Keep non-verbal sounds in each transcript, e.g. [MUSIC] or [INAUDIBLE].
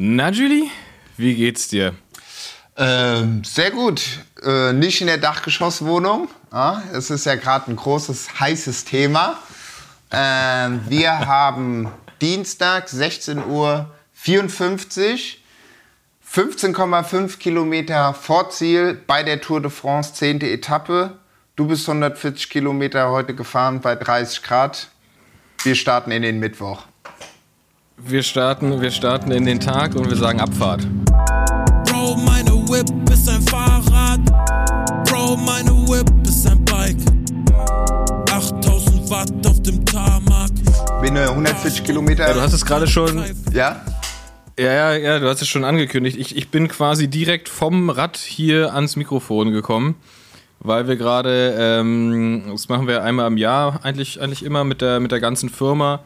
Na, Julie, wie geht's dir? Ähm, sehr gut. Äh, nicht in der Dachgeschosswohnung. Ja, es ist ja gerade ein großes, heißes Thema. Ähm, wir [LAUGHS] haben Dienstag, 16 Uhr 54, 15,5 Kilometer Vorziel bei der Tour de France, 10. Etappe. Du bist 140 Kilometer heute gefahren bei 30 Grad. Wir starten in den Mittwoch. Wir starten, wir starten in den Tag und wir sagen Abfahrt. Bro, meine Whip ist ein Fahrrad. Bro, meine Whip ist ein Bike. 8000 Watt auf dem Tarmac. Bin äh, 140 Kilometer. Ja, du hast es gerade schon. Ja? Ja, ja, ja, du hast es schon angekündigt. Ich, ich bin quasi direkt vom Rad hier ans Mikrofon gekommen, weil wir gerade, ähm, das machen wir einmal im Jahr eigentlich, eigentlich immer mit der, mit der ganzen Firma,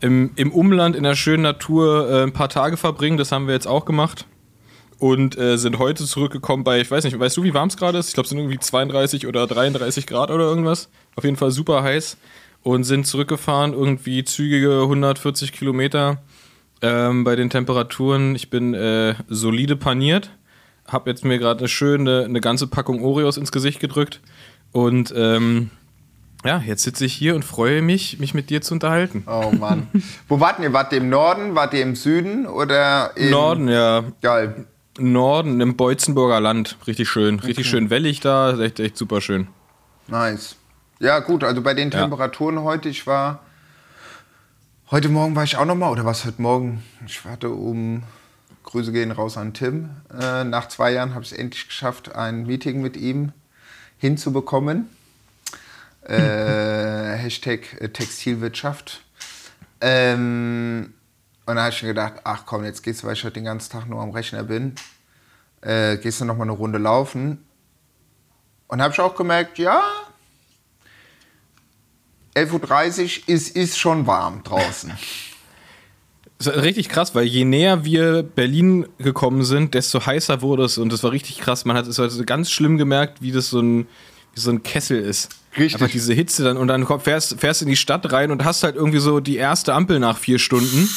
im, im Umland in der schönen Natur äh, ein paar Tage verbringen. Das haben wir jetzt auch gemacht. Und äh, sind heute zurückgekommen bei, ich weiß nicht, weißt du, wie warm es gerade ist? Ich glaube, es sind irgendwie 32 oder 33 Grad oder irgendwas. Auf jeden Fall super heiß. Und sind zurückgefahren, irgendwie zügige 140 Kilometer ähm, bei den Temperaturen. Ich bin äh, solide paniert. Hab jetzt mir gerade eine schöne, eine ganze Packung Oreos ins Gesicht gedrückt. Und ähm, ja, jetzt sitze ich hier und freue mich, mich mit dir zu unterhalten. Oh Mann. Wo wart ihr? Wart ihr im Norden? Wart ihr im Süden? Oder im Norden, ja. Geil. Norden, im Beutzenburger Land. Richtig schön. Richtig schön wellig da. Echt, echt super schön. Nice. Ja, gut, also bei den Ja. Temperaturen heute, ich war. Heute Morgen war ich auch noch mal, oder was heute Morgen? Ich warte um. Grüße gehen raus an Tim. Äh, nach zwei Jahren habe ich es endlich geschafft, ein Meeting mit ihm hinzubekommen. Äh, Hashtag äh, Textilwirtschaft. Ähm, und da habe ich mir gedacht, ach komm, jetzt gehst du, weil ich heute den ganzen Tag nur am Rechner bin, äh, gehst du noch mal eine Runde laufen. Und habe ich auch gemerkt, ja, 11.30 Uhr ist, ist schon warm draußen. [LAUGHS] Richtig krass, weil je näher wir Berlin gekommen sind, desto heißer wurde es und das war richtig krass. Man hat es also ganz schlimm gemerkt, wie das so ein, so ein Kessel ist. Richtig. Einfach diese Hitze dann und dann komm- fährst, fährst in die Stadt rein und hast halt irgendwie so die erste Ampel nach vier Stunden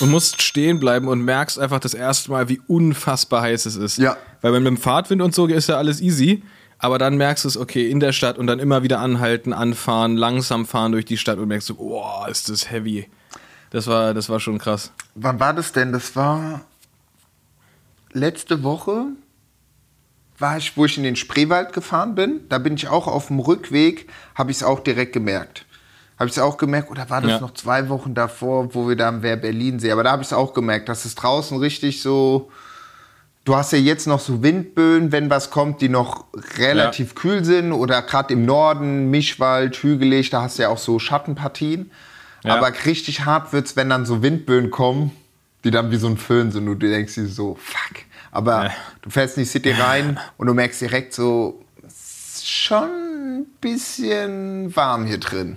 und musst stehen bleiben und merkst einfach das erste Mal, wie unfassbar heiß es ist. Ja. Weil mit dem Fahrtwind und so ist ja alles easy. Aber dann merkst du es, okay, in der Stadt und dann immer wieder anhalten, anfahren, langsam fahren durch die Stadt und merkst du, oh, ist das heavy. Das war, das war schon krass. Wann war das denn? Das war letzte Woche, war ich, wo ich in den Spreewald gefahren bin. Da bin ich auch auf dem Rückweg, habe ich es auch direkt gemerkt. Habe ich es auch gemerkt, oder war das Ja. noch zwei Wochen davor, wo wir da am Wehr Berlin sehen? Aber da habe ich es auch gemerkt, dass es draußen richtig so. Du hast ja jetzt noch so Windböen, wenn was kommt, die noch relativ kühl sind. Oder gerade im Norden, Mischwald, hügelig, da hast du ja auch so Schattenpartien. Ja. Aber richtig hart wird's, wenn dann so Windböen kommen, die dann wie so ein Föhn sind und du denkst dir so, fuck. Aber Ja. du fährst in die City rein und du merkst direkt so, schon ein bisschen warm hier drin.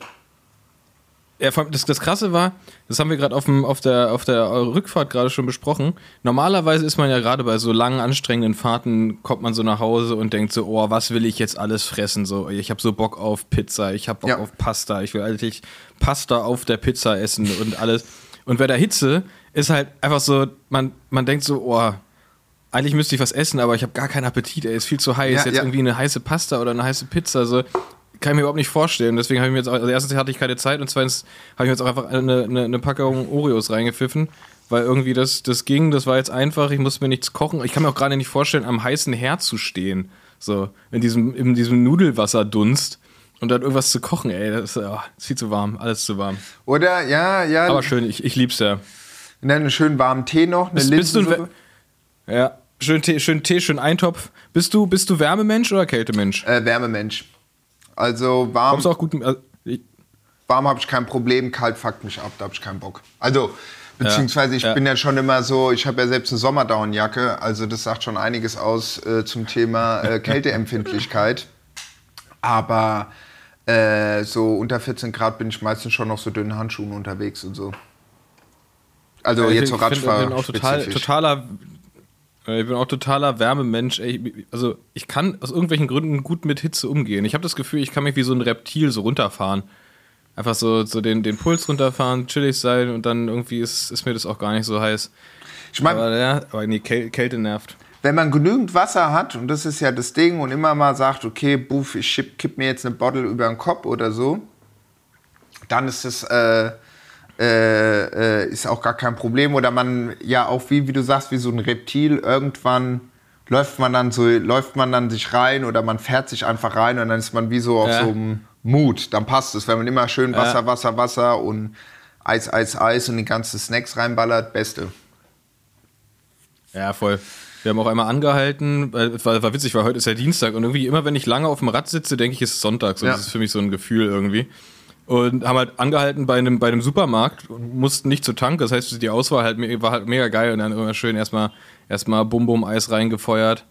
Ja, vor allem das, das Krasse war, das haben wir gerade auf, dem- auf, der, auf der Rückfahrt gerade schon besprochen. Normalerweise ist man ja gerade bei so langen, anstrengenden Fahrten, kommt man so nach Hause und denkt so, oh, was will ich jetzt alles fressen? So, ich habe so Bock auf Pizza, ich habe Bock Ja. auf Pasta, ich will eigentlich Pasta auf der Pizza essen und alles. Und bei der Hitze ist halt einfach so, man, man denkt so, oh, eigentlich müsste ich was essen, aber ich habe gar keinen Appetit, ey, ist viel zu heiß. Ja, jetzt ja. irgendwie eine heiße Pasta oder eine heiße Pizza, so kann ich mir überhaupt nicht vorstellen. Deswegen habe ich mir jetzt auch, also erstens hatte ich keine Zeit und zweitens habe ich mir jetzt auch einfach eine, eine, eine Packung Oreos reingepfiffen, weil irgendwie das, das ging, das war jetzt einfach, ich musste mir nichts kochen. Ich kann mir auch gerade nicht vorstellen, am heißen Herd zu stehen, so in diesem, in diesem Nudelwasserdunst und dann irgendwas zu kochen, ey, das ist, oh, ist viel zu warm, alles zu warm. Oder? Ja, ja. Aber schön, ich, ich lieb's ja. Und dann einen schönen warmen Tee noch, eine Bist, bist du ein ja, schön Tee, schön Tee, schön Eintopf. Bist du, bist du Wärmemensch oder Kältemensch? Äh, Wärmemensch. Also warm, Kommst auch gut. Ich, warm habe ich kein Problem, kalt fuckt mich ab, da habe ich keinen Bock. Also, beziehungsweise ich ja. bin ja schon immer so, ich habe ja selbst eine Sommerdaunenjacke, also das sagt schon einiges aus äh, zum Thema äh, [LAUGHS] Kälteempfindlichkeit. Aber äh, so unter 14 Grad bin ich meistens schon noch so dünnen Handschuhen unterwegs und so. Also ich jetzt so bin- ich bin- auch total, totaler. Äh, Ich bin auch totaler Wärmemensch. Ey, Also ich kann aus irgendwelchen Gründen gut mit Hitze umgehen. Ich habe das Gefühl, ich kann mich wie so ein Reptil so runterfahren. Einfach so, so den, den Puls runterfahren, chillig sein und dann irgendwie ist, ist mir das auch gar nicht so heiß. Ich meine, Aber ja, aber nee, Käl Kälte nervt. wenn man genügend Wasser hat, und das ist ja das Ding, und immer mal sagt, okay, buff, ich kipp mir jetzt eine Bottle über den Kopf oder so, dann ist das äh, äh, äh, ist auch gar kein Problem. Oder man ja auch wie, wie du sagst, wie so ein Reptil, irgendwann läuft man dann so, läuft man dann sich rein oder man fährt sich einfach rein und dann ist man wie so auf Ja. so einem Mut. Dann passt es, wenn man immer schön Wasser, Ja. Wasser, Wasser und Eis, Eis, Eis und die ganzen Snacks reinballert, beste. Ja, voll. Wir haben auch einmal angehalten, weil es war, war witzig, weil heute ist ja Dienstag und irgendwie immer, wenn ich lange auf dem Rad sitze, denke ich, es ist Sonntag. So, Ja. Das ist für mich so ein Gefühl irgendwie. Und haben halt angehalten bei einem, bei einem Supermarkt und mussten nicht zur Tank. Das heißt, die Auswahl halt, war halt mega geil und dann immer schön erstmal erstmal Bum Bum Eis reingefeuert.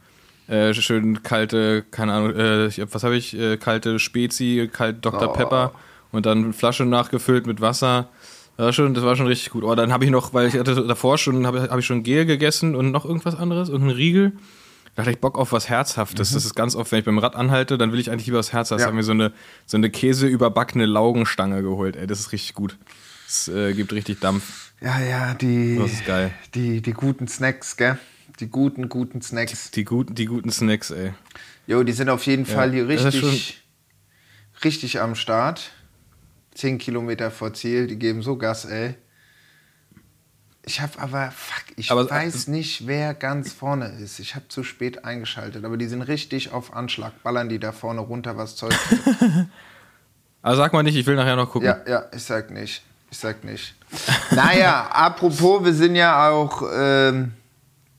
Äh, schön kalte, keine Ahnung, äh, ich, hab- was habe ich? Äh, kalte Spezi, kalt Dr. Oh. Pepper und dann Flasche nachgefüllt mit Wasser. Das war schon, das war schon richtig gut. Oh, dann habe ich noch, weil ich hatte davor schon, habe hab ich schon Gel gegessen und noch irgendwas anderes, irgendein Riegel. Da hatte ich Bock auf was Herzhaftes. Das ist ganz oft, wenn ich beim Rad anhalte, dann will ich eigentlich lieber was Herzhaftes. Ja. Ja. habe mir so eine, so eine Käse überbackene Laugenstange geholt. Ey, das ist richtig gut. Das äh, gibt richtig Dampf. Ja, ja, die, Das ist geil. die, die guten Snacks, gell? Die guten, guten Snacks. Die guten, die guten Snacks, ey. Jo, die sind auf jeden Fall hier richtig, richtig am Start. Zehn Kilometer vor Ziel, die geben so Gas, ey. Ich habe aber, fuck, ich Aber- weiß nicht, wer ganz vorne ist. Ich habe zu spät eingeschaltet, aber die sind richtig auf Anschlag. Ballern die da vorne runter, was Zeug. Aber [LAUGHS] sag mal nicht, ich will nachher noch gucken. ja, ja, ich sag nicht. Ich sag nicht. naja, apropos, wir sind ja auch, ähm,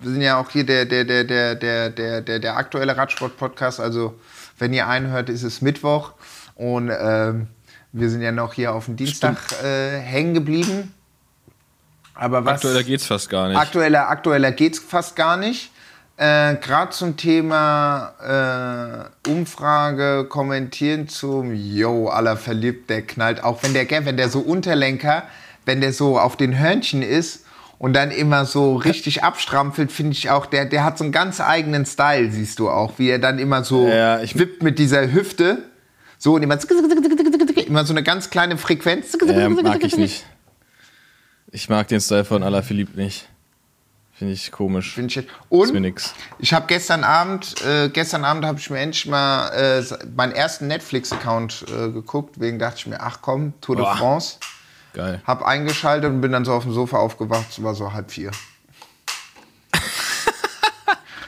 wir sind ja auch hier der, der, der, der, der, der, der, der aktuelle Radsport-Podcast. Also, wenn ihr einhört, ist es Mittwoch. Und ähm, wir sind ja noch hier auf dem Dienstag äh, hängen geblieben. Aber was. Aktueller geht's fast gar nicht. Aktueller, aktueller geht's fast gar nicht. Äh, Gerade zum Thema äh, Umfrage kommentieren zum Yo, aller verliebt, der knallt. Auch wenn der, wenn der so Unterlenker, wenn der so auf den Hörnchen ist und dann immer so richtig abstrampelt, finde ich auch, der, der hat so einen ganz eigenen Style, siehst du auch, wie er dann immer so Ja, ich- wippt mit dieser Hüfte. So und immer, immer so eine ganz kleine Frequenz. Äh, mag ich nicht. Ich mag den Style von Alaphilippe nicht. Finde ich komisch. Find ich- Und nix. Ich habe gestern Abend, äh, gestern Abend habe ich mir endlich mal äh, meinen ersten Netflix-Account äh, geguckt. Wegen dachte ich mir, ach komm, Tour de Boah. France. Geil. Hab eingeschaltet und bin dann so auf dem Sofa aufgewacht. Es war so halb vier. [LAUGHS]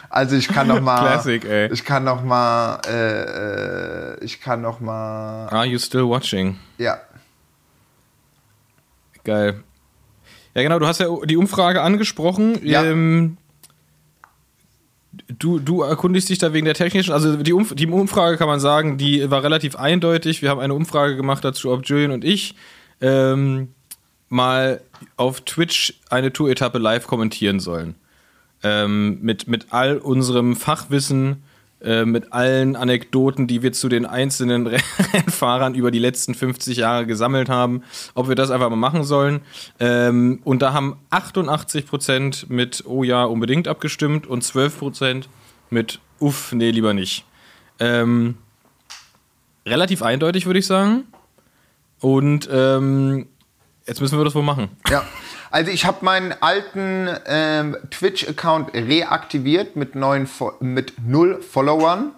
also ich kann noch mal, Classic, ey. ich kann noch mal, äh, äh, ich kann noch mal, Are you still watching? ja, Geil. Ja, genau, du hast ja die Umfrage angesprochen. Ja. Ähm, du, du erkundigst dich da wegen der technischen, also die, Umf die Umfrage kann man sagen, die war relativ eindeutig. Wir haben eine Umfrage gemacht dazu, ob Julian und ich ähm, mal auf Twitch eine Tour-Etappe live kommentieren sollen. Ähm, mit, mit all unserem Fachwissen, äh, mit allen Anekdoten, die wir zu den einzelnen [LAUGHS] Rennfahrern über die letzten 50 Jahre gesammelt haben, ob wir das einfach mal machen sollen. Ähm, und da haben 88% mit Oh ja, unbedingt abgestimmt und 12% mit Uff, nee, lieber nicht. Ähm, relativ eindeutig, würde ich sagen. Und ähm, jetzt müssen wir das wohl machen. Ja, [LAUGHS] also ich habe meinen alten ähm, Twitch-Account reaktiviert mit, neun, Fo- mit null Followern.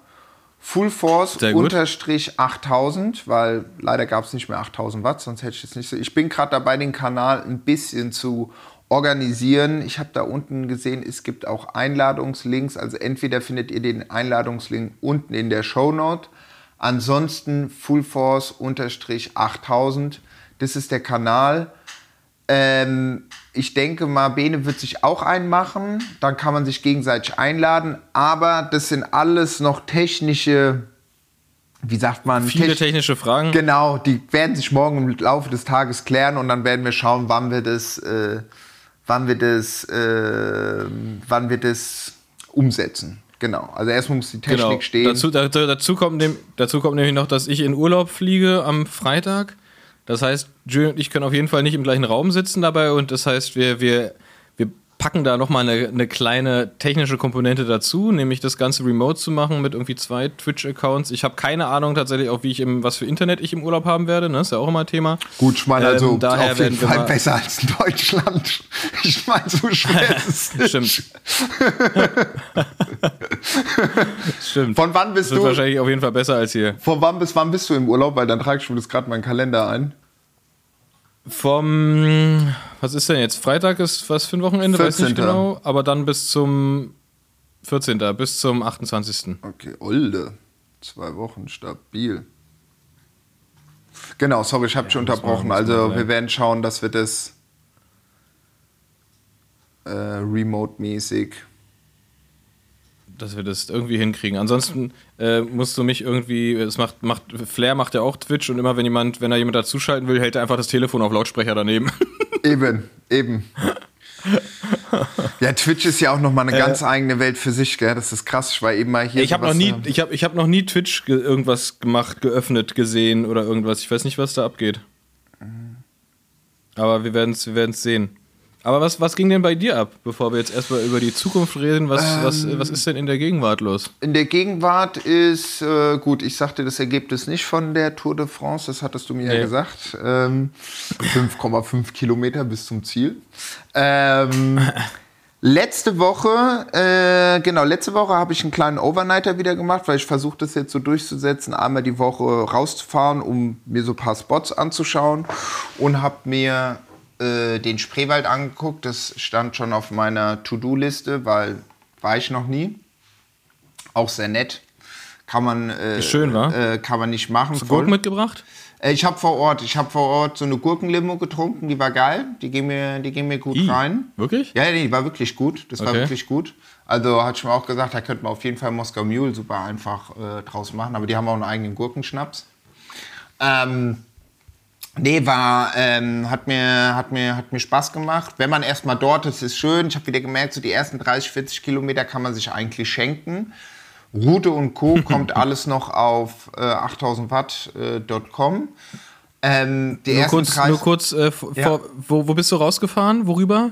Full Force unterstrich 8000, weil leider gab es nicht mehr 8000 Watt, sonst hätte ich jetzt nicht so. Ich bin gerade dabei, den Kanal ein bisschen zu organisieren. Ich habe da unten gesehen, es gibt auch Einladungslinks. Also entweder findet ihr den Einladungslink unten in der Shownote. Ansonsten Full Force unterstrich 8000. Das ist der Kanal. Ähm, ich denke mal, Bene wird sich auch einen machen. Dann kann man sich gegenseitig einladen. Aber das sind alles noch technische, wie sagt man? Viele Tech- technische Fragen. Genau, die werden sich morgen im Laufe des Tages klären und dann werden wir schauen, wann wir das, äh, wann wir das, äh, wann wir das umsetzen. Genau. Also erstmal muss die Technik Genau. stehen. Dazu, da, da- dazu, kommt dazu kommt nämlich noch, dass ich in Urlaub fliege am Freitag. Das heißt, Julian und ich können auf jeden Fall nicht im gleichen Raum sitzen dabei und das heißt, wir, wir, wir packen da nochmal eine, eine kleine technische Komponente dazu, nämlich das Ganze remote zu machen mit irgendwie zwei Twitch-Accounts. Ich habe keine Ahnung tatsächlich auch, wie ich im, was für Internet ich im Urlaub haben werde, ne? Ist ja auch immer Thema. Gut, ich meine also Ähm, daher auf jeden Fall besser als in Deutschland. [LAUGHS] Ich meine, so schwer ist es. [LAUGHS] Stimmt. [LAUGHS] Stimmt. Von wann bist das du? wahrscheinlich auf jeden Fall besser als hier. Von wann bis wann bist du im Urlaub? Weil dann trage ich mir das gerade meinen Kalender ein. Vom, was ist denn jetzt? Freitag ist was für ein Wochenende? Weiß 14.. nicht genau. Aber dann bis zum 14. bis zum 28. Okay, Olde. Zwei Wochen, stabil. Genau, sorry, ich habe dich muss man- unterbrochen. Also wir werden schauen, dass wir das äh, remote-mäßig. Dass wir das irgendwie hinkriegen. Ansonsten äh, musst du mich irgendwie, es macht, macht, Flair macht ja auch Twitch und immer wenn jemand, wenn er jemand dazuschalten will, hält er einfach das Telefon auf Lautsprecher daneben. [LAUGHS] Eben, eben. Ja, Twitch ist ja auch nochmal eine ganz eigene Welt für sich, gell? Das ist krass. Ich war eben mal hier. ich habe noch nie, äh, ich habe, ich habe noch nie Twitch ge irgendwas gemacht, geöffnet, gesehen oder irgendwas. Ich weiß nicht, was da abgeht. Aber wir werden es, wir werden's sehen. Aber was, was ging denn bei dir ab, bevor wir jetzt erstmal über die Zukunft reden? Was, was, was ist denn in der Gegenwart los? In der Gegenwart ist, äh, gut, ich sagte das Ergebnis nicht von der Tour de France, das hattest du mir ja Nee. gesagt. Ähm, 5,5 Kilometer bis zum Ziel. Ähm, [LAUGHS] letzte Woche, äh, genau, letzte Woche habe ich einen kleinen Overnighter wieder gemacht, weil ich versuche das jetzt so durchzusetzen, einmal die Woche rauszufahren, um mir so ein paar Spots anzuschauen und habe mir äh, den Spreewald angeguckt. Das stand schon auf meiner To-Do-Liste, weil war ich noch nie auch sehr nett. Kann man, äh, Schön? Äh, kann man nicht machen. voll. Gurken mitgebracht? Äh, ich habe vor Ort, ich habe vor Ort so eine Gurkenlimo getrunken, die war geil. Die ging mir, die ging mir gut I, rein. wirklich? Ja, die war wirklich gut. Das war Okay. wirklich gut. Also hatte ich mir auch gesagt, da könnte man auf jeden Fall Moskau Mule super einfach äh, draus machen. Aber die haben auch einen eigenen Gurkenschnaps. Ähm, nee, war, ähm, hat, mir, hat, mir, hat mir Spaß gemacht. Wenn man erstmal dort ist, ist schön. Ich habe wieder gemerkt, so die ersten 30, 40 Kilometer kann man sich eigentlich schenken. Route und Co. [LAUGHS] kommt alles noch auf äh, 8000watt.com. ähm, die Nur ersten kurz, 30 nur kurz äh, vor, Ja. wo, wo bist du rausgefahren? Worüber?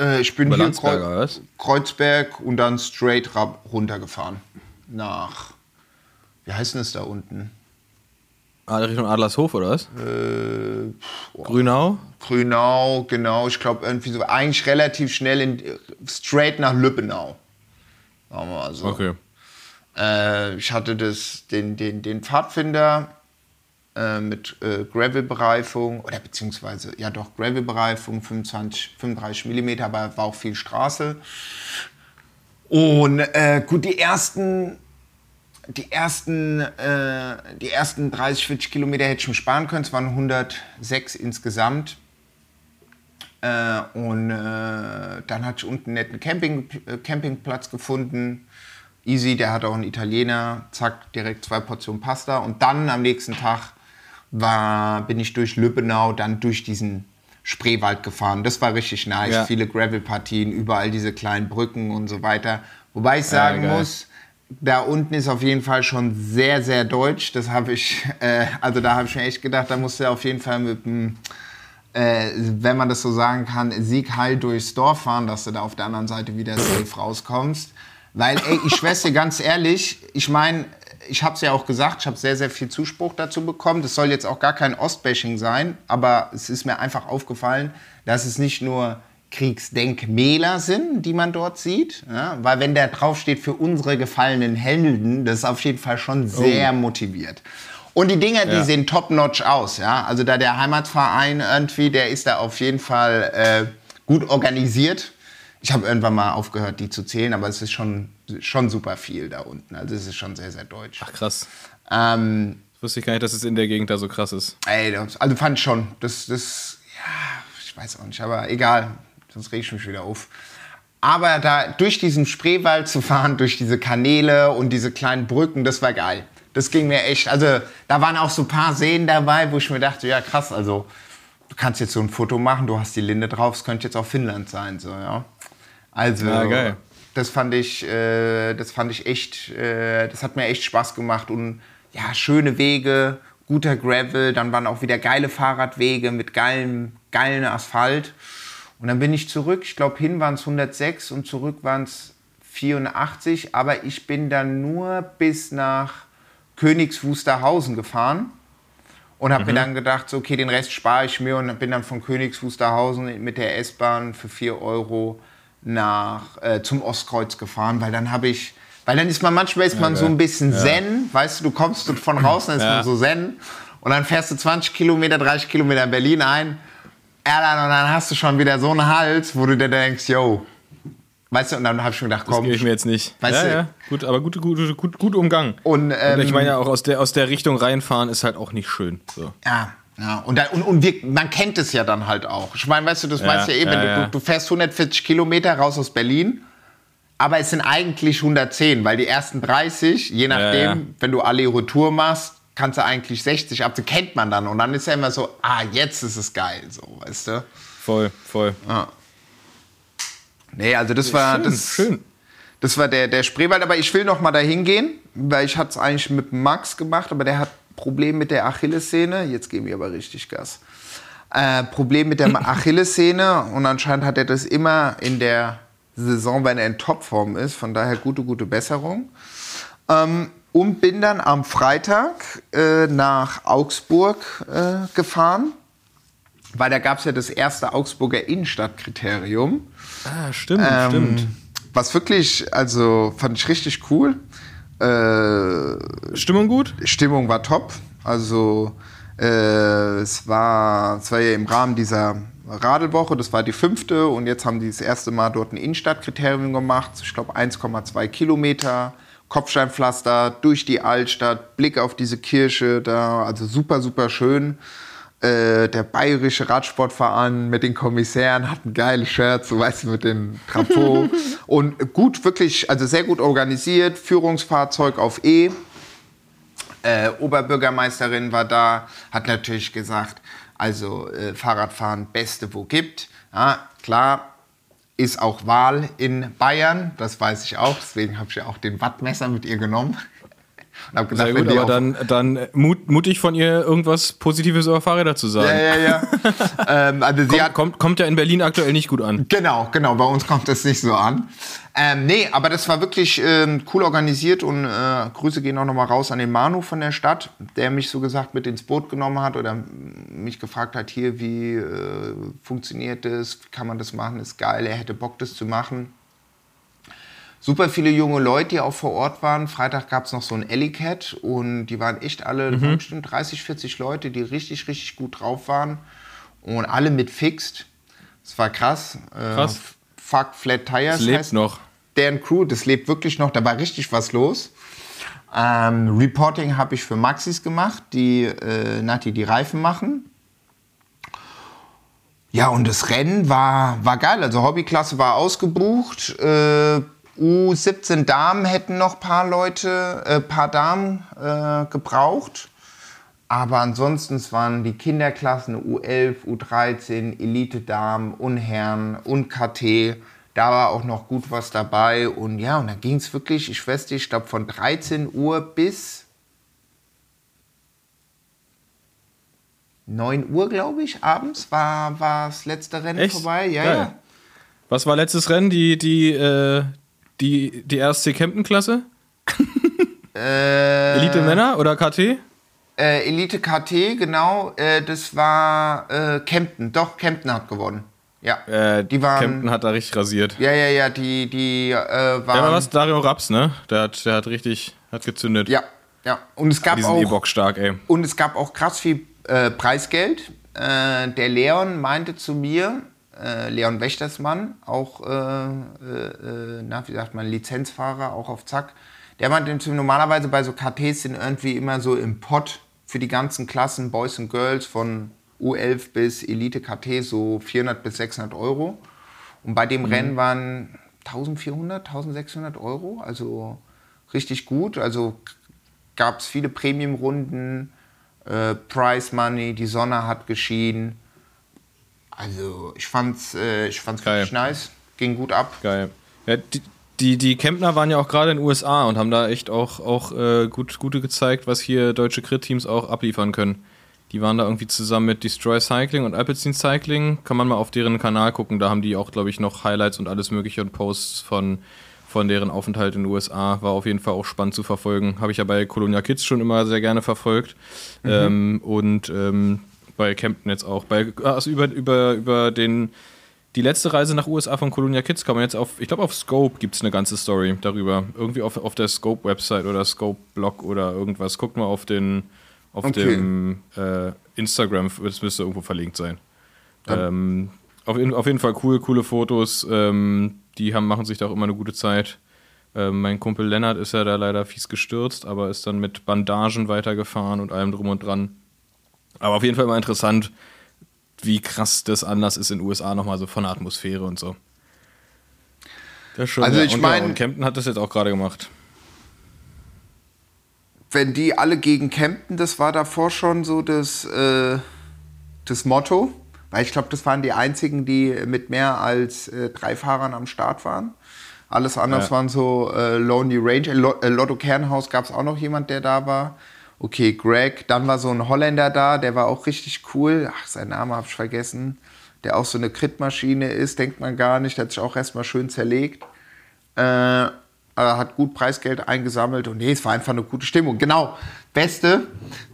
Äh, ich bin Über hier Landsberger, Kreu oder was? Kreuzberg und dann straight ra- runtergefahren. Nach, wie heißt denn es da unten? Richtung Adlershof oder was? Äh, Grünau? Grünau, genau. Ich glaube irgendwie so, eigentlich relativ schnell in, straight nach Lübbenau. Sagen wir mal so. Okay. Äh, ich hatte das, den, den, den Pfadfinder äh, mit äh, Gravel-Bereifung, oder beziehungsweise, ja doch, Gravel-Bereifung, 25, 35 mm, aber war auch viel Straße. Und äh, gut, die ersten, die ersten, äh, die ersten 30, 40 Kilometer hätte ich mir sparen können. Es waren 106 insgesamt. Äh, und äh, dann hatte ich unten einen netten Camping, äh, Campingplatz gefunden. Easy, der hat auch einen Italiener. Zack, direkt zwei Portionen Pasta. Und dann am nächsten Tag war, bin ich durch Lübbenau, dann durch diesen Spreewald gefahren. Das war richtig nice. Ja. Viele Gravel-Partien, überall diese kleinen Brücken und so weiter. Wobei ich sagen geil. muss, da unten ist auf jeden Fall schon sehr, sehr deutsch. Das habe ich, [LAUGHS] äh, also da habe ich mir echt gedacht, da musst du auf jeden Fall mit dem, äh, wenn man das so sagen kann, Sieg heil durchs Dorf fahren, dass du da auf der anderen Seite wieder safe rauskommst. Weil, ey, ich schwör's dir ganz ehrlich, ich meine, ich habe es ja auch gesagt, ich habe sehr, sehr viel Zuspruch dazu bekommen. Das soll jetzt auch gar kein Ostbashing sein, aber es ist mir einfach aufgefallen, dass es nicht nur Kriegsdenkmäler sind, die man dort sieht, ja, weil wenn da draufsteht für unsere gefallenen Helden, das ist auf jeden Fall schon sehr motiviert. Und die Dinger, die Ja. sehen top-notch aus, ja. Also da der Heimatverein irgendwie, der ist da auf jeden Fall äh, gut organisiert. Ich habe irgendwann mal aufgehört, die zu zählen, aber es ist schon, schon super viel da unten. Also es ist schon sehr, sehr deutsch. Ach krass. Ähm, Wusste ich gar nicht, dass es in der Gegend da so krass ist. ey, also fand ich schon. Das, das, ja, ich weiß auch nicht, aber egal. Sonst reg ich mich wieder auf. Aber da durch diesen Spreewald zu fahren, durch diese Kanäle und diese kleinen Brücken, das war geil. Das ging mir echt. Also da waren auch so ein paar Seen dabei, wo ich mir dachte, ja krass, also du kannst jetzt so ein Foto machen, du hast die Linde drauf, es könnte jetzt auch Finnland sein, so ja. Also Ja, geil. das fand ich, äh, das fand ich echt, äh, das hat mir echt Spaß gemacht und ja, schöne Wege, guter Gravel, dann waren auch wieder geile Fahrradwege mit geilem, geilen Asphalt Und dann bin ich zurück. Ich glaube, hin waren es 106 und zurück waren es 84. Aber ich bin dann nur bis nach Königs Wusterhausen gefahren und habe mir dann gedacht, so, okay, den Rest spare ich mir und bin dann von Königs Wusterhausen mit der S-Bahn für 4 Euro nach, äh, zum Ostkreuz gefahren, weil dann habe ich, weil dann ist man, manchmal ist man so ein bisschen zen, weißt du, du kommst von raus, dann ist Ja. man so zen und dann fährst du 20 Kilometer, 30 Kilometer in Berlin ein, ja, dann, und dann hast du schon wieder so einen Hals, wo du dir denkst, yo, weißt du, und dann habe ich mir gedacht, Das komm, gebe ich mir jetzt nicht. Weißt ja, du- ja, gut, aber gut, gut, gut, gut Umgang. und, ähm, Und ich meine ja auch aus der, aus der Richtung reinfahren ist halt auch nicht schön. So. Ja, ja. Und, da, und, und wir, man kennt es ja dann halt auch. Ich meine, weißt du, das Ja, weißt du ja eben, ja, du, du fährst 140 Kilometer raus aus Berlin, aber es sind eigentlich 110, weil die ersten 30, je nachdem, wenn du alle Retour machst, kannst du eigentlich 60 ab, kennt man dann. Und dann ist ja immer so, ah, jetzt ist es geil, so, weißt du. Voll, voll. Nee, also das war schön, das, schön. Das war der, der Spreewald, aber ich will noch mal dahin gehen, weil ich hatte es eigentlich mit Max gemacht, aber der hat Problem mit der Achillessehne. Jetzt geben wir aber richtig Gas. Äh, Problem mit der [LAUGHS] Achillessehne und anscheinend hat er das immer in der Saison, wenn er in Topform ist. Von daher gute, gute Besserung. Ähm, und bin dann am Freitag äh, nach Augsburg äh, gefahren, weil da gab es ja das erste Augsburger Innenstadtkriterium. Ah, stimmt, Ähm, stimmt. Was wirklich, also fand ich richtig cool. Äh, Stimmung gut? Stimmung war top. Also äh, es, war, es war ja im Rahmen dieser Radelwoche, das war die fünfte und jetzt haben die das erste Mal dort ein Innenstadtkriterium gemacht. Ich glaube 1,2 Kilometer, Kopfsteinpflaster durch die Altstadt, Blick auf diese Kirche da, also super, super schön. Äh, der bayerische Radsportverein mit den Kommissären hat ein geiles Shirt, so weißt du, mit dem Trapot. [LAUGHS] und gut, wirklich, also sehr gut organisiert, Führungsfahrzeug auf E. Äh, Oberbürgermeisterin war da, hat natürlich gesagt, also äh, Fahrradfahren beste wo gibt. Ja, klar, ist auch Wahl in Bayern, das weiß ich auch, deswegen habe ich ja auch den Wattmesser mit ihr genommen. Und hab gesagt, Sehr gut, aber dann, dann mut, mutig von ihr irgendwas Positives über Fahrräder zu sagen. Ja, ja, ja. [LAUGHS] ähm, also sie Kommt, hat, kommt, kommt ja in Berlin aktuell nicht gut an. Genau, genau, bei uns kommt das nicht so an. Ähm, nee, aber das war wirklich ähm, cool organisiert und äh, Grüße gehen auch nochmal raus an den Manu von der Stadt, der mich so gesagt mit ins Boot genommen hat oder mich gefragt hat, hier, wie äh, funktioniert das, kann man das machen, ist geil, er hätte Bock, das zu machen. Super viele junge Leute, die auch vor Ort waren. Freitag gab es noch so ein Ellicat und die waren echt alle, das waren bestimmt 30, 40 Leute, die richtig, richtig gut drauf waren und alle mit Fixed. Das war krass. Äh, Krass. Fuck Flat Tires. Es lebt heißt noch. Deren Crew, das lebt wirklich noch. Da war richtig was los. Ähm, Reporting habe ich für Maxis gemacht, die äh, Nati die Reifen machen. Ja, und das Rennen war, war geil. Also Hobbyklasse war ausgebucht. Äh, U17 Damen hätten noch ein paar Leute, äh, paar Damen äh, gebraucht. Aber ansonsten es waren die Kinderklassen U11, U13, Elite-Damen und Herren und KT. Da war auch noch gut was dabei. Und ja, und dann ging es wirklich, ich weiß nicht, ich glaube von 13 Uhr bis 9 Uhr, glaube ich, abends war, war das letzte Rennen Echt? vorbei. Ja, Geil. ja. Was war letztes Rennen? Die, die, äh, die, die RSC Kempten-Klasse? Äh, Elite Männer oder KT? Äh, Elite KT, genau. Äh, das war äh, Kempten. Doch, Kempten hat gewonnen. Ja. Äh, die waren. Kempten hat da richtig rasiert. Ja, ja, ja, die, die äh, waren. Wer war was? Dario Raps, ne? Der hat, der hat richtig, hat gezündet. Ja, ja. Und es gab Die sind auch. E-Bock stark, ey. Und es gab auch krass viel äh, Preisgeld. Äh, der Leon meinte zu mir, äh, Leon Wächtersmann, auch, äh, na, wie sagt man, Lizenzfahrer, auch auf Zack. Der meinte zu mir, normalerweise bei so KTs sind irgendwie immer so im Pott für die ganzen Klassen, Boys und Girls, von U11 bis Elite KT so 400 bis 600 Euro. Und bei dem Rennen waren 1400, 1600 Euro, also richtig gut. Also gab es viele Premium-Runden, äh, Prize Money, die Sonne hat geschieden. Also ich fand's, äh, ich fand's Geil. wirklich nice, ging gut ab. Geil. Ja, die, die, die Kempner waren ja auch gerade in den USA und haben da echt auch, auch äh, gut, gute gezeigt, was hier deutsche Crit-Teams auch abliefern können. Die waren da irgendwie zusammen mit Destroy Cycling und Alpecin Cycling. Kann man mal auf deren Kanal gucken. Da haben die auch, glaube ich, noch Highlights und alles Mögliche und Posts von, von deren Aufenthalt in den USA. War auf jeden Fall auch spannend zu verfolgen. Habe ich ja bei Colonia Kids schon immer sehr gerne verfolgt. Mhm. Ähm, und ähm, bei Kempten jetzt auch. Bei, also über, über, über den die letzte Reise nach USA von Colonia Kids kann man jetzt auf, ich glaube auf Scope gibt es eine ganze Story darüber. Irgendwie auf, auf der Scope-Website oder Scope-Blog oder irgendwas. Guckt mal auf den auf okay. dem äh, Instagram, das müsste irgendwo verlinkt sein. Ähm, auf, auf, jeden Fall cool, coole Fotos. Ähm, die haben, machen sich da auch immer eine gute Zeit. Ähm, mein Kumpel Lennart ist ja da leider fies gestürzt, aber ist dann mit Bandagen weitergefahren und allem drum und dran. Aber auf jeden Fall mal interessant, wie krass das anders ist in den USA nochmal so von der Atmosphäre und so. Das ist schon, also ich meine, Kempten hat das jetzt auch gerade gemacht. Wenn die alle gegen Kempten, das war davor schon so das, äh, das Motto. Weil ich glaube, das waren die einzigen, die mit mehr als äh, drei Fahrern am Start waren. Alles andere ja. waren so äh, Lonely Ranger. Äh, Lotto Kernhaus gab es auch noch jemand, der da war okay, Greg, dann war so ein Holländer da, der war auch richtig cool. Ach, sein Name habe ich vergessen. Der auch so eine Crit-Maschine ist, denkt man gar nicht. Der hat sich auch erstmal schön zerlegt. Äh, hat gut Preisgeld eingesammelt und nee, es war einfach eine gute Stimmung. Genau, beste,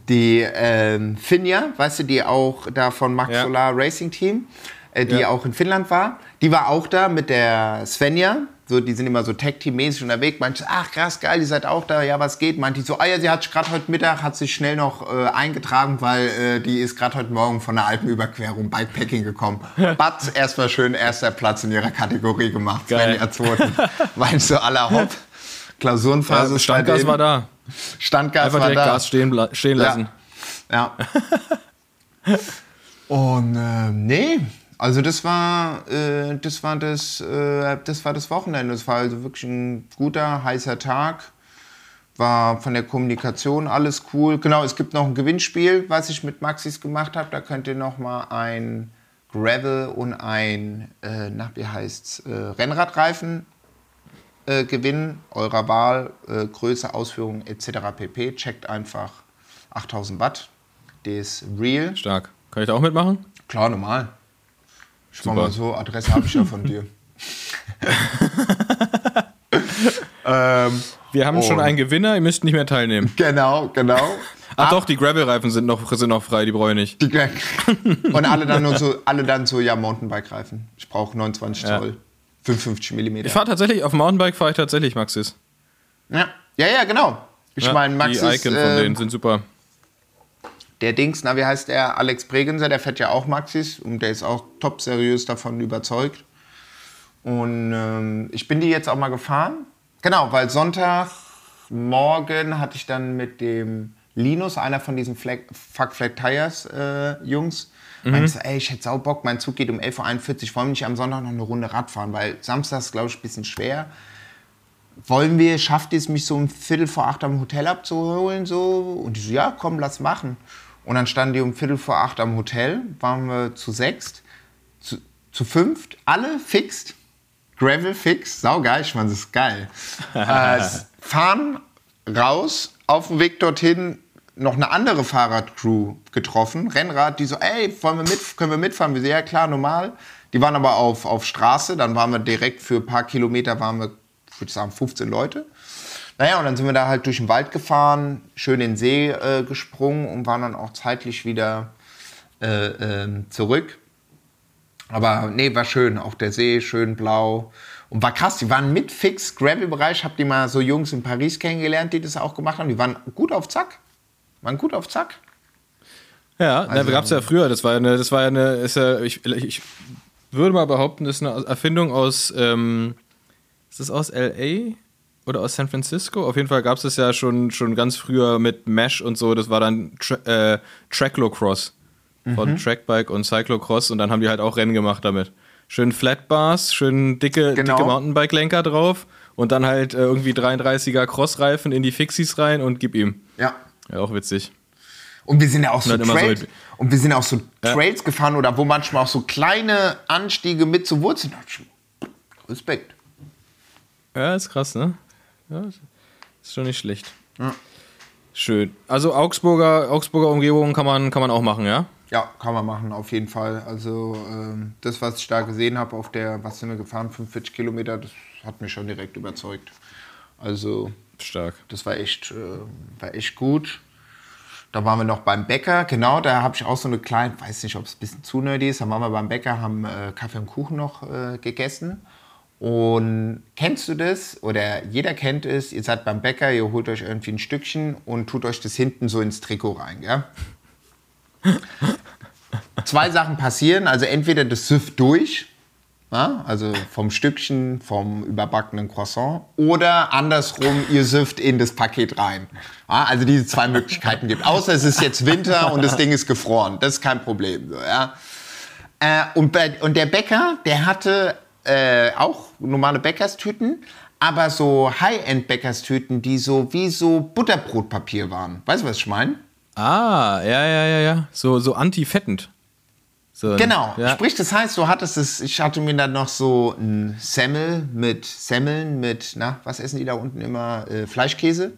die ähm, Finja, weißt du, die auch da von Max ja. Solar Racing Team, äh, die ja. auch in Finnland war, die war auch da mit der Svenja, so, die sind immer so Tag-Team-mäßig unterwegs. Manche, ach krass, geil, ihr seid auch da, ja, was geht? Meint die so, ah ja, sie hat gerade heute Mittag, hat sich schnell noch äh, eingetragen, weil äh, die ist gerade heute Morgen von der Alpenüberquerung Bikepacking gekommen. [LAUGHS] Batz, erstmal schön erster Platz in ihrer Kategorie gemacht. Geil. Zweiten. [LAUGHS] Weil so aller Hopp. Klausurenphase. Ja, Standgas war da. Standgas Einfach war da. Gas stehen, stehen lassen. Ja. ja. [LAUGHS] Und äh, nee, also das war, äh, das war das, äh, das war das Wochenende. Das war also wirklich ein guter, heißer Tag. War von der Kommunikation alles cool. Genau, es gibt noch ein Gewinnspiel, was ich mit Maxis gemacht habe. Da könnt ihr noch mal ein Gravel und ein, äh, nach wie heißt's, äh, Rennradreifen äh, gewinnen. Eurer Wahl, äh, Größe, Ausführung etc. pp. Checkt einfach 8000 Watt. Der ist real. Stark. Kann ich da auch mitmachen? Klar, normal. Mach mal so, Adresse habe ich ja von dir. [LAUGHS] ähm, wir haben schon einen Gewinner, ihr müsst nicht mehr teilnehmen. Genau, genau. Ach Ab doch, die Gravel-Reifen sind noch, sind noch frei, die brauche ich nicht. [LAUGHS] Und alle dann nur so, alle dann so, ja, Mountainbike-Reifen. Ich brauche 29 ja. Zoll, 55 mm. Ich fahre tatsächlich, auf Mountainbike fahre ich tatsächlich Maxis. Ja, ja, ja genau. Ich ja, meine, Maxis. Die Icon von äh, denen sind super der Dings, na, wie heißt der? Alex Bregenser, der fährt ja auch Maxis und der ist auch top seriös davon überzeugt. Und ähm, ich bin die jetzt auch mal gefahren. Genau, weil Sonntagmorgen hatte ich dann mit dem Linus, einer von diesen Flag, Fuck Flag Tires äh, Jungs, mhm. meinte ey, ich hätte sau Bock, mein Zug geht um 11.41 Uhr, wollen wir nicht am Sonntag noch eine Runde Rad fahren, weil Samstag ist, glaube ich, ein bisschen schwer. Wollen wir, schafft es mich so um Viertel vor acht am Hotel abzuholen? So? Und ich so, ja, komm, lass machen. Und dann standen die um Viertel vor acht am Hotel, waren wir zu sechst, zu, zu fünft, alle fixt, Gravel fix, saugeil, ich meine, das ist geil. [LAUGHS] äh, fahren raus, auf dem Weg dorthin noch eine andere Fahrradcrew getroffen, Rennrad, die so, ey, wollen wir mit, können wir mitfahren? Wir so, ja klar, normal. Die waren aber auf, auf Straße, dann waren wir direkt für ein paar Kilometer, waren wir, ich würde sagen, 15 Leute. Naja, und dann sind wir da halt durch den Wald gefahren, schön in den See äh, gesprungen und waren dann auch zeitlich wieder äh, äh, zurück. Aber nee, war schön. Auch der See schön blau. Und war krass, die waren mit fix Gravel-Bereich. Hab die mal so Jungs in Paris kennengelernt, die das auch gemacht haben. Die waren gut auf Zack. Waren gut auf Zack. Ja, also, da gab es ja früher. Das war ja eine, das war ja eine, ist ja, ich, ich würde mal behaupten, das ist eine Erfindung aus, ähm, ist das aus L.A.? Oder aus San Francisco. Auf jeden Fall gab es das ja schon, schon ganz früher mit Mesh und so. Das war dann Tra äh, Tracklocross von mhm. Trackbike und Cyclocross und dann haben die halt auch Rennen gemacht damit. Schön Flatbars, schön dicke, genau. dicke Mountainbike-Lenker drauf und dann halt äh, irgendwie 33er Crossreifen in die Fixies rein und gib ihm. Ja. Ja, auch witzig. Und wir sind ja auch so, Trails, so und wir sind auch so ja. Trails gefahren oder wo manchmal auch so kleine Anstiege mit zu Wurzeln. Respekt. Ja, ist krass, ne? Ja, ist schon nicht schlecht. Ja. Schön. Also Augsburger, Augsburger Umgebung kann man, kann man auch machen, ja? Ja, kann man machen, auf jeden Fall. Also ähm, das, was ich da gesehen habe auf der, was sind wir gefahren, 45 Kilometer, das hat mich schon direkt überzeugt. Also Stark. das war echt, äh, war echt gut. Da waren wir noch beim Bäcker, genau, da habe ich auch so eine kleine, weiß nicht, ob es ein bisschen zu nerdy ist, da waren wir beim Bäcker, haben äh, Kaffee und Kuchen noch äh, gegessen. Und kennst du das? Oder jeder kennt es, ihr seid beim Bäcker, ihr holt euch irgendwie ein Stückchen und tut euch das hinten so ins Trikot rein, gell? Zwei Sachen passieren, also entweder das süfft durch, ja, also vom Stückchen, vom überbackenen Croissant, oder andersrum, ihr süfft in das Paket rein. Ja, also diese zwei Möglichkeiten gibt. Außer es ist jetzt Winter und das Ding ist gefroren, das ist kein Problem. So, ja. Äh, und, bei, und der Bäcker, der hatte äh, auch normale Bäckerstüten, aber so High-End-Bäckerstüten, die so wie so Butterbrotpapier waren. Weißt du, was ich meine? Ah, ja, ja, ja, ja. So, so anti-fettend. So, Genau, Ja. sprich, das heißt, du hattest es, ich hatte mir dann noch so ein Semmel mit Semmeln mit, na, was essen die da unten immer? Äh, Fleischkäse?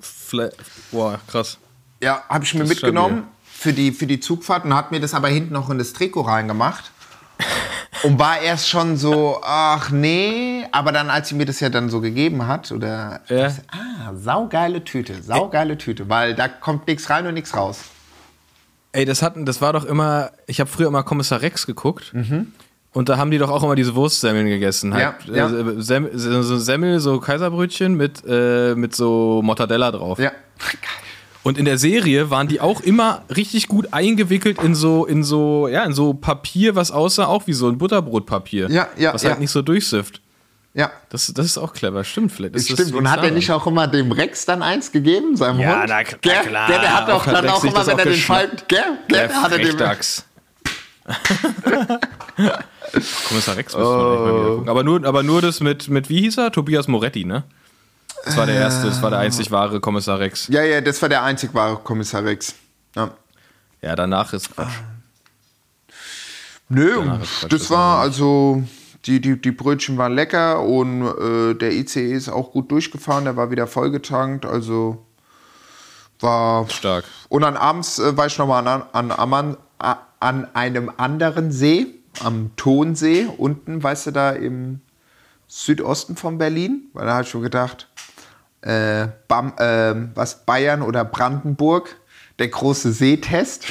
Fle Boah, krass. Ja, habe ich mir Das mitgenommen für die, für die Zugfahrt und hat mir das aber hinten noch in das Trikot reingemacht. [LAUGHS] Und war erst schon so, ach nee, aber dann, als sie mir das ja dann so gegeben hat, oder, Ja. ah, saugeile Tüte, saugeile Tüte, weil da kommt nichts rein und nichts raus. Ey, das hatten, das war doch immer, ich habe früher immer Kommissar Rex geguckt. Und da haben die doch auch immer diese Wurstsemmeln gegessen. Halt, Mhm. Ja, ja. äh, Sem so Semmel, so Kaiserbrötchen mit, äh, mit so Mortadella drauf. Ja. [LAUGHS] Und in der Serie waren die auch immer richtig gut eingewickelt in so, in so, ja, in so Papier, was aussah auch wie so ein Butterbrotpapier. Ja, ja, Was ja. halt nicht so durchsifft. Ja, Das, das ist auch clever, stimmt vielleicht. das stimmt. Und hat er nicht auch immer dem Rex dann eins gegeben, seinem Ja, Hund? na, na klar. Der, der hat doch Auch hat dann Rex auch immer, wenn auch er den. Fall, gell? gell? Der hat er den, Frechdachs. [LAUGHS] Kommissar Rex müssen wir nicht mal wieder gucken. Aber nur, aber nur das mit, mit, wie hieß er? Tobias Moretti, ne? Das war der erste, das war der einzig wahre Kommissar Rex. ja, ja, das war der einzig wahre Kommissar Rex. Ja. Ja, danach ist Quatsch. Nö, Danach ist Quatsch, das das war also, die, die, die Brötchen waren lecker und äh, der ICE ist auch gut durchgefahren, der war wieder vollgetankt, also war Stark. Und dann abends äh, war ich nochmal an, an, an, an einem anderen See, am Tonsee, unten, weißt du, da im Südosten von Berlin. Weil da habe ich schon gedacht, äh, Bam, äh, was Bayern oder Brandenburg, der große Seetest.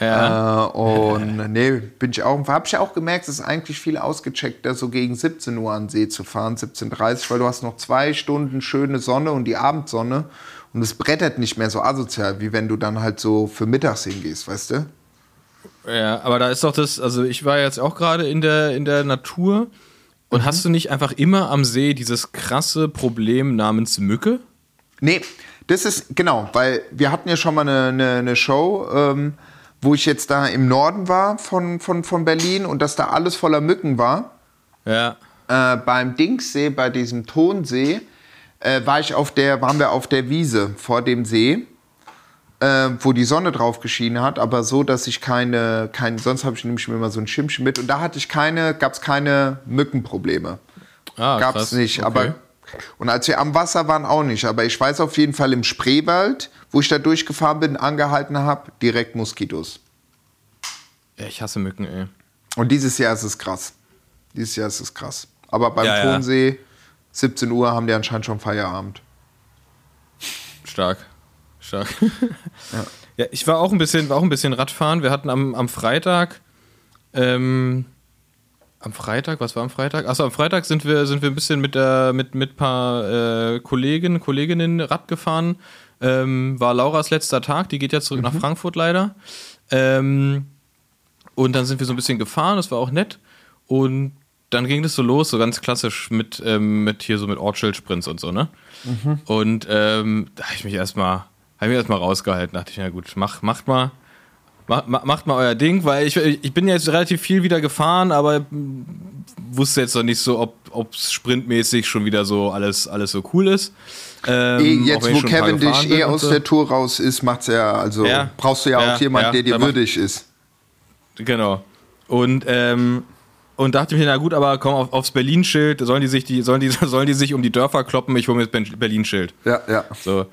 Ja. Äh, und [LAUGHS] nee, bin ich auch, habe ich auch gemerkt, es ist eigentlich viel ausgecheckter, so gegen 17 Uhr an See zu fahren, 17.30 weil du hast noch zwei Stunden schöne Sonne und die Abendsonne und es brettert nicht mehr so asozial, wie wenn du dann halt so für mittags hingehst, weißt du? Ja, aber da ist doch das, also ich war jetzt auch gerade in der, in der Natur und Mhm. hast du nicht einfach immer am See dieses krasse Problem namens Mücke? Nee, das ist, genau, weil wir hatten ja schon mal eine, eine, eine Show, ähm, wo ich jetzt da im Norden war von, von, von Berlin und dass da alles voller Mücken war. Ja. äh, beim Dingssee, bei diesem Tonsee, äh, war ich auf der, waren wir auf der Wiese vor dem See, äh, wo die Sonne drauf geschienen hat, aber so, dass ich keine, kein, sonst habe ich nämlich immer so ein Schimmchen mit und da hatte ich keine, gab es keine Mückenprobleme. Ah, Gab es nicht, Okay. aber und als wir am Wasser waren auch nicht, aber ich weiß auf jeden Fall im Spreewald, wo ich da durchgefahren bin, angehalten habe, direkt Moskitos. Ja, ich hasse Mücken, ey. Und dieses Jahr ist es krass. Dieses Jahr ist es krass. Aber beim Ja, ja. Tonsee, 17 Uhr, haben die anscheinend schon Feierabend. Stark. Stark. [LAUGHS] ja. ich war auch ein bisschen, war auch ein bisschen Radfahren. Wir hatten am, am Freitag, ähm, am Freitag, was war am Freitag? Achso, am Freitag sind wir, sind wir ein bisschen mit der, mit, mit paar äh, Kollegen, Kolleginnen Rad gefahren. Ähm, war Lauras letzter Tag, die geht ja zurück nach Frankfurt leider. Ähm, und dann sind wir so ein bisschen gefahren, das war auch nett. Und dann ging das so los, so ganz klassisch mit, ähm, mit hier so mit Ortsschild-Sprints und so, ne? Und ähm, da habe ich mich erstmal, habe ich mich erstmal rausgehalten, dachte ich, na gut, mach, macht mal. Macht, macht mal euer Ding, weil ich, ich bin jetzt relativ viel wieder gefahren, aber wusste jetzt noch nicht so, ob es sprintmäßig schon wieder so alles, alles so cool ist. Ähm, Eh, jetzt, wo Kevin dich eh aus so. der Tour raus ist, macht's ja, also Ja. brauchst du ja, Ja, auch jemanden, ja, der dir würdig ist. Genau. Und, ähm, und dachte mir, na gut, aber komm auf, aufs Berlin-Schild, sollen die sich die, sollen die, [LAUGHS] sollen die sich um die Dörfer kloppen, ich hole mir das Berlin-Schild. Ja, ja. So.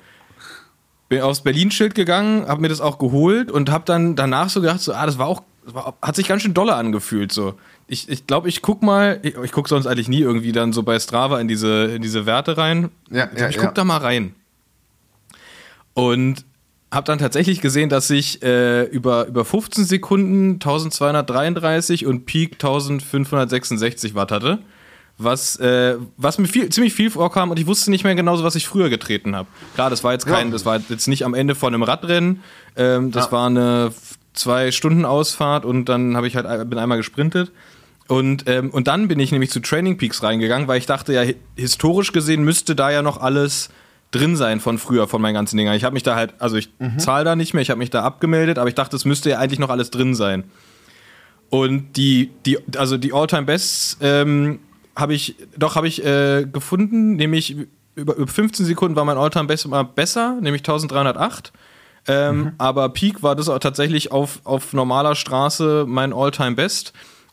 Bin aufs Berlin-Schild gegangen, habe mir das auch geholt und habe dann danach so gedacht, so, ah, das war auch, das war, hat sich ganz schön doller angefühlt. So. Ich glaube, ich, glaub, ich guck mal, ich, ich gucke sonst eigentlich nie irgendwie dann so bei Strava in diese, in diese Werte rein. Ja, ja, ich guck ja. da mal rein. Und habe dann tatsächlich gesehen, dass ich äh, über, über 15 Sekunden 1233 und Peak 1566 Watt hatte. Was, äh, was mir viel, ziemlich viel vorkam und ich wusste nicht mehr genau, so, was ich früher getreten habe. Klar, das war jetzt kein, Ja. das war jetzt nicht am Ende von einem Radrennen. Ähm, das Ja. war eine zwei Stunden Ausfahrt und dann habe ich halt ein- bin einmal gesprintet. Und, ähm, und dann bin ich nämlich zu Training Peaks reingegangen, weil ich dachte, ja, hi- historisch gesehen müsste da ja noch alles drin sein von früher, von meinen ganzen Dingern. Ich habe mich da halt, also ich zahle da nicht mehr, ich habe mich da abgemeldet, aber ich dachte, es müsste ja eigentlich noch alles drin sein. Und die, die, also die All-Time-Bests ähm, habe ich, doch habe ich äh, gefunden, nämlich über, über 15 Sekunden war mein All-Time-Best immer besser, nämlich 1308. Ähm, Aber Peak war das auch tatsächlich auf, auf normaler Straße mein All-Time-Best.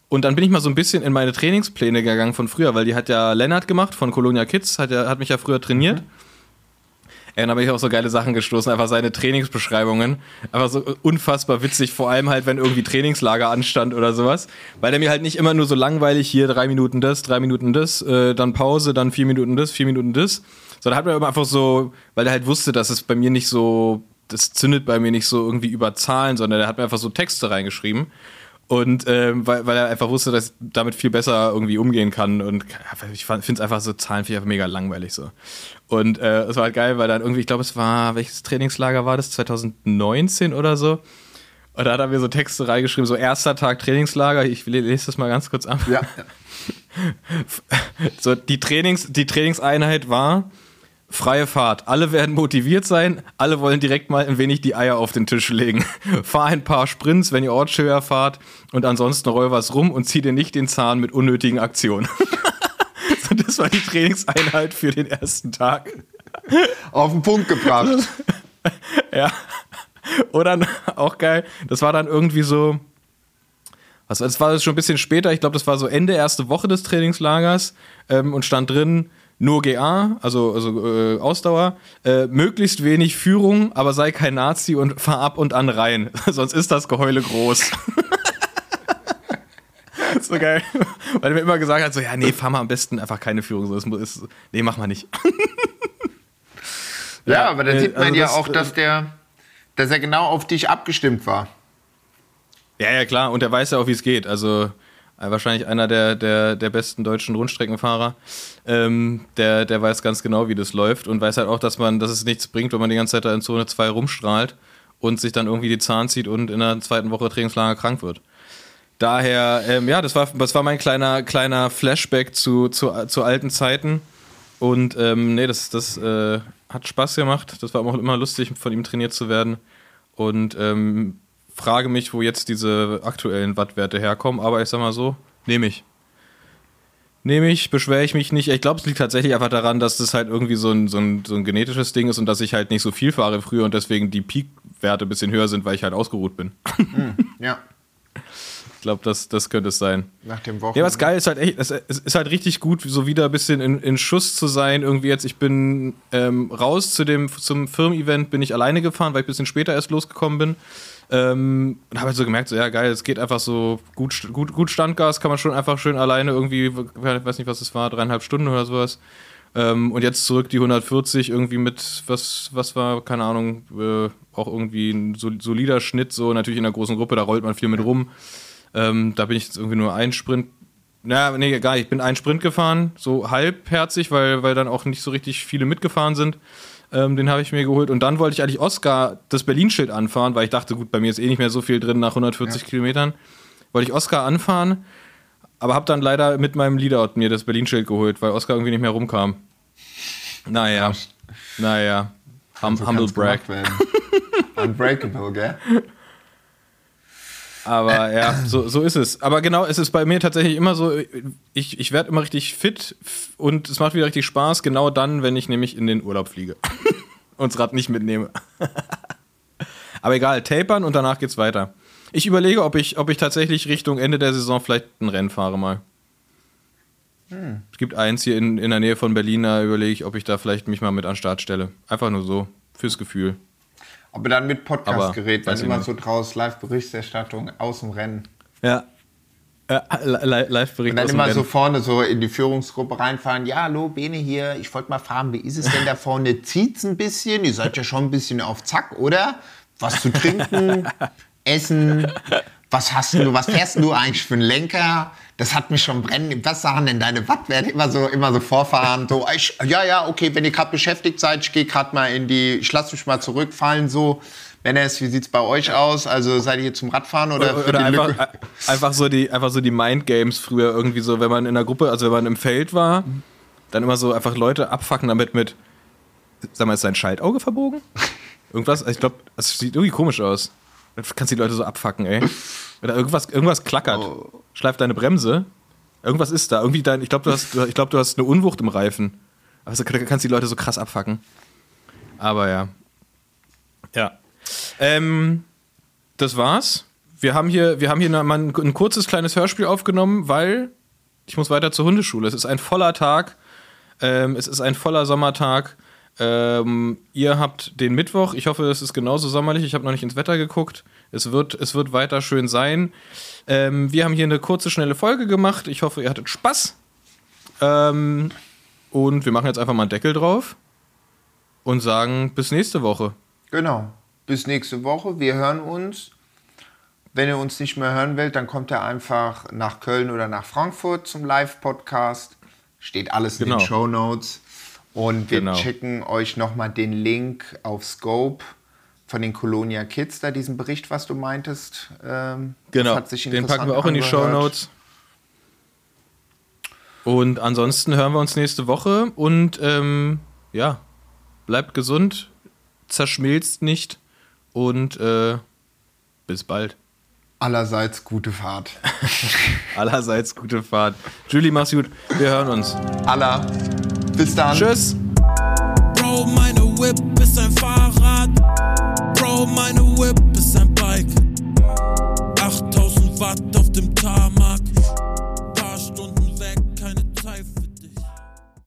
Und dann bin ich mal so ein bisschen in meine Trainingspläne gegangen von früher, weil die hat ja Lennart gemacht von Colonia Kids, hat, ja, hat mich ja früher trainiert. Ey, und da ich auf so geile Sachen gestoßen, einfach seine Trainingsbeschreibungen. Einfach so unfassbar witzig, vor allem halt, wenn irgendwie Trainingslager anstand oder sowas. Weil der mir halt nicht immer nur so langweilig hier drei Minuten das, drei Minuten das, äh, dann Pause, dann vier Minuten das, vier Minuten das. Sondern hat mir immer einfach so, weil er halt wusste, dass es bei mir nicht so, das zündet bei mir nicht so irgendwie über Zahlen, sondern er hat mir einfach so Texte reingeschrieben. Und ähm, weil, weil er einfach wusste, dass ich damit viel besser irgendwie umgehen kann. Und ich finde es einfach so, Zahlen einfach mega langweilig so. Und äh, es war halt geil, weil dann irgendwie, ich glaube, es war, welches Trainingslager war das? 2019 oder so. Und da hat er mir so Texte reingeschrieben, so erster Tag Trainingslager. Ich lese das mal ganz kurz ab. Ja. [LAUGHS] So, die, Trainings, die Trainingseinheit war freie Fahrt. Alle werden motiviert sein, alle wollen direkt mal ein wenig die Eier auf den Tisch legen. [LAUGHS] Fahr ein paar Sprints, wenn ihr Ortsschilder fahrt und ansonsten roll was rum und zieh dir nicht den Zahn mit unnötigen Aktionen. [LAUGHS] das war die Trainingseinheit für den ersten Tag. Auf den Punkt gebracht. [LAUGHS] Ja. Oder auch geil, das war dann irgendwie so. Was, das war schon ein bisschen später, ich glaube, das war so Ende erste Woche des Trainingslagers ähm, und stand drin, nur GA, also, also äh, Ausdauer, äh, möglichst wenig Führung, aber sei kein Nazi und fahr ab und an rein, [LAUGHS] sonst ist das Geheule groß. [LAUGHS] so geil. Weil er mir immer gesagt hat, so, ja, nee, fahr mal am besten einfach keine Führung. So, das muss- ist, nee, mach mal nicht. [LAUGHS] Ja, aber da äh, sieht man also ja das, auch, dass der, dass er genau auf dich abgestimmt war. Ja, ja, klar. Und er weiß ja auch, wie es geht. Also äh, wahrscheinlich einer der, der, der besten deutschen Rundstreckenfahrer. Ähm, der, der weiß ganz genau, wie das läuft und weiß halt auch, dass man, dass es nichts bringt, wenn man die ganze Zeit da in Zone 2 rumstrahlt und sich dann irgendwie die Zahn zieht und in der zweiten Woche Trainingslager krank wird. Daher, ähm, ja, das war, das war mein kleiner, kleiner Flashback zu, zu, zu alten Zeiten. Und ähm, nee, das, das äh, hat Spaß gemacht. Das war auch immer lustig, von ihm trainiert zu werden. Und ähm, frage mich, wo jetzt diese aktuellen Wattwerte herkommen. Aber ich sag mal so, nehme ich. Nehme ich, beschwere ich mich nicht. Ich glaube, es liegt tatsächlich einfach daran, dass das halt irgendwie so ein, so, ein, so ein genetisches Ding ist und dass ich halt nicht so viel fahre früher und deswegen die Peak-Werte ein bisschen höher sind, weil ich halt ausgeruht bin. Ja. [LAUGHS] Ich glaube, das, das könnte es sein. Nach dem Wochen. Ja, was geil ist halt echt, es es ist halt richtig gut, so wieder ein bisschen in, in Schuss zu sein. Irgendwie jetzt, ich bin ähm, raus zu dem, zum Firmen-Event, bin ich alleine gefahren, weil ich ein bisschen später erst losgekommen bin. Ähm, und habe halt so gemerkt, so, ja geil, es geht einfach so gut, gut, gut Standgas, kann man schon einfach schön alleine irgendwie, ich weiß nicht, was es war, dreieinhalb Stunden oder sowas. Ähm, und jetzt zurück die 140 irgendwie mit, was, was war, keine Ahnung, äh, auch irgendwie ein sol- solider Schnitt, so natürlich in einer großen Gruppe, da rollt man viel mit rum. Ähm, da bin ich jetzt irgendwie nur ein Sprint. Na, nee, egal, ich bin einen Sprint gefahren, so halbherzig, weil, weil dann auch nicht so richtig viele mitgefahren sind. Ähm, den habe ich mir geholt. Und dann wollte ich eigentlich Oscar das Berlin-Schild anfahren, weil ich dachte, gut, bei mir ist eh nicht mehr so viel drin nach 140 Kilometern. Wollte ich Oscar anfahren, aber habe dann leider mit meinem Leadout mir das Berlin-Schild geholt, weil Oscar irgendwie nicht mehr rumkam. Naja, naja. Hum, So humble brag. [LAUGHS] Unbreakable, gell? Aber [LAUGHS] ja, so, so ist es. Aber genau, es ist bei mir tatsächlich immer so, ich, ich werde immer richtig fit und es macht wieder richtig Spaß, genau dann, wenn ich nämlich in den Urlaub fliege. [LAUGHS] und das Rad nicht mitnehme. [LAUGHS] Aber egal, tapern und danach geht's weiter. Ich überlege, ob ich, ob ich tatsächlich Richtung Ende der Saison vielleicht ein Rennen fahre mal. Es gibt eins hier in, in der Nähe von Berlin, da überlege ich, ob ich da vielleicht mich mal mit an den Start stelle. Einfach nur so, fürs Gefühl. Aber dann mit Podcastgerät, dann immer so draus Live-Berichterstattung aus dem Rennen. Ja. Äh, Li- Live-Bericht Und dann immer so Rennen. vorne so in die Führungsgruppe reinfahren. Ja, hallo, Bene hier. Ich wollte mal fragen, wie ist es denn da vorne? Zieht's ein bisschen? Ihr seid ja schon ein bisschen auf Zack, oder? Was zu trinken, [LAUGHS] essen. Was hast du, was fährst du eigentlich für einen Lenker? Das hat mich schon brennen. Was sagen denn deine Wattwerte? Immer so, immer so vorfahren. So, ich, ja, ja, okay, wenn ihr gerade beschäftigt seid, ich gehe gerade mal in die, ich lasse mich mal zurückfallen. So, Dennis, wie sieht's bei euch aus? Also seid ihr hier zum Radfahren oder, Oder die einfach, Lücke? äh, einfach so die einfach so die Mindgames früher irgendwie so, wenn man in der Gruppe, also wenn man im Feld war, dann immer so einfach Leute abfacken damit mit, sag mal, ist dein Schaltauge verbogen? Irgendwas? Also Ich glaube, das sieht irgendwie komisch aus. Kannst du die Leute so abfacken, ey. Oder irgendwas, irgendwas klackert. Oh. Schleift deine Bremse. Irgendwas ist da. Irgendwie dein, ich glaube, du hast, ich glaube, du hast eine Unwucht im Reifen. Aber so kannst die Leute so krass abfacken. Aber ja. Ja. Ähm, das war's. Wir haben hier, wir haben hier mal ein, ein kurzes kleines Hörspiel aufgenommen, weil ich muss weiter zur Hundeschule. Es ist ein voller Tag. Ähm, es ist ein voller Sommertag. Ähm, ihr habt den Mittwoch. Ich hoffe, es ist genauso sommerlich. Ich habe noch nicht ins Wetter geguckt. Es wird, es wird weiter schön sein. Ähm, wir haben hier eine kurze, schnelle Folge gemacht. Ich hoffe, ihr hattet Spaß. Ähm, und wir machen jetzt einfach mal einen Deckel drauf und sagen bis nächste Woche. Genau. Bis nächste Woche. Wir hören uns. Wenn ihr uns nicht mehr hören wollt, dann kommt ihr einfach nach Köln oder nach Frankfurt zum Live-Podcast. Steht alles in Genau. den Show Notes. Und wir Genau. checken euch nochmal den Link auf Scope von den Colonia Kids, da diesen Bericht, was du meintest. Ähm, Genau, den packen wir auch in die Show angehört. Notes. Und ansonsten hören wir uns nächste Woche und ähm, ja, bleibt gesund, zerschmilzt nicht und äh, bis bald. Allerseits gute Fahrt. [LAUGHS] Allerseits gute Fahrt. Julie, mach's gut. Wir hören uns. Aller. Bis dann. Tschüss. Bro, meine Whip ist ein Fahrrad. Bro, meine Whip ist ein Bike. 8000 Watt.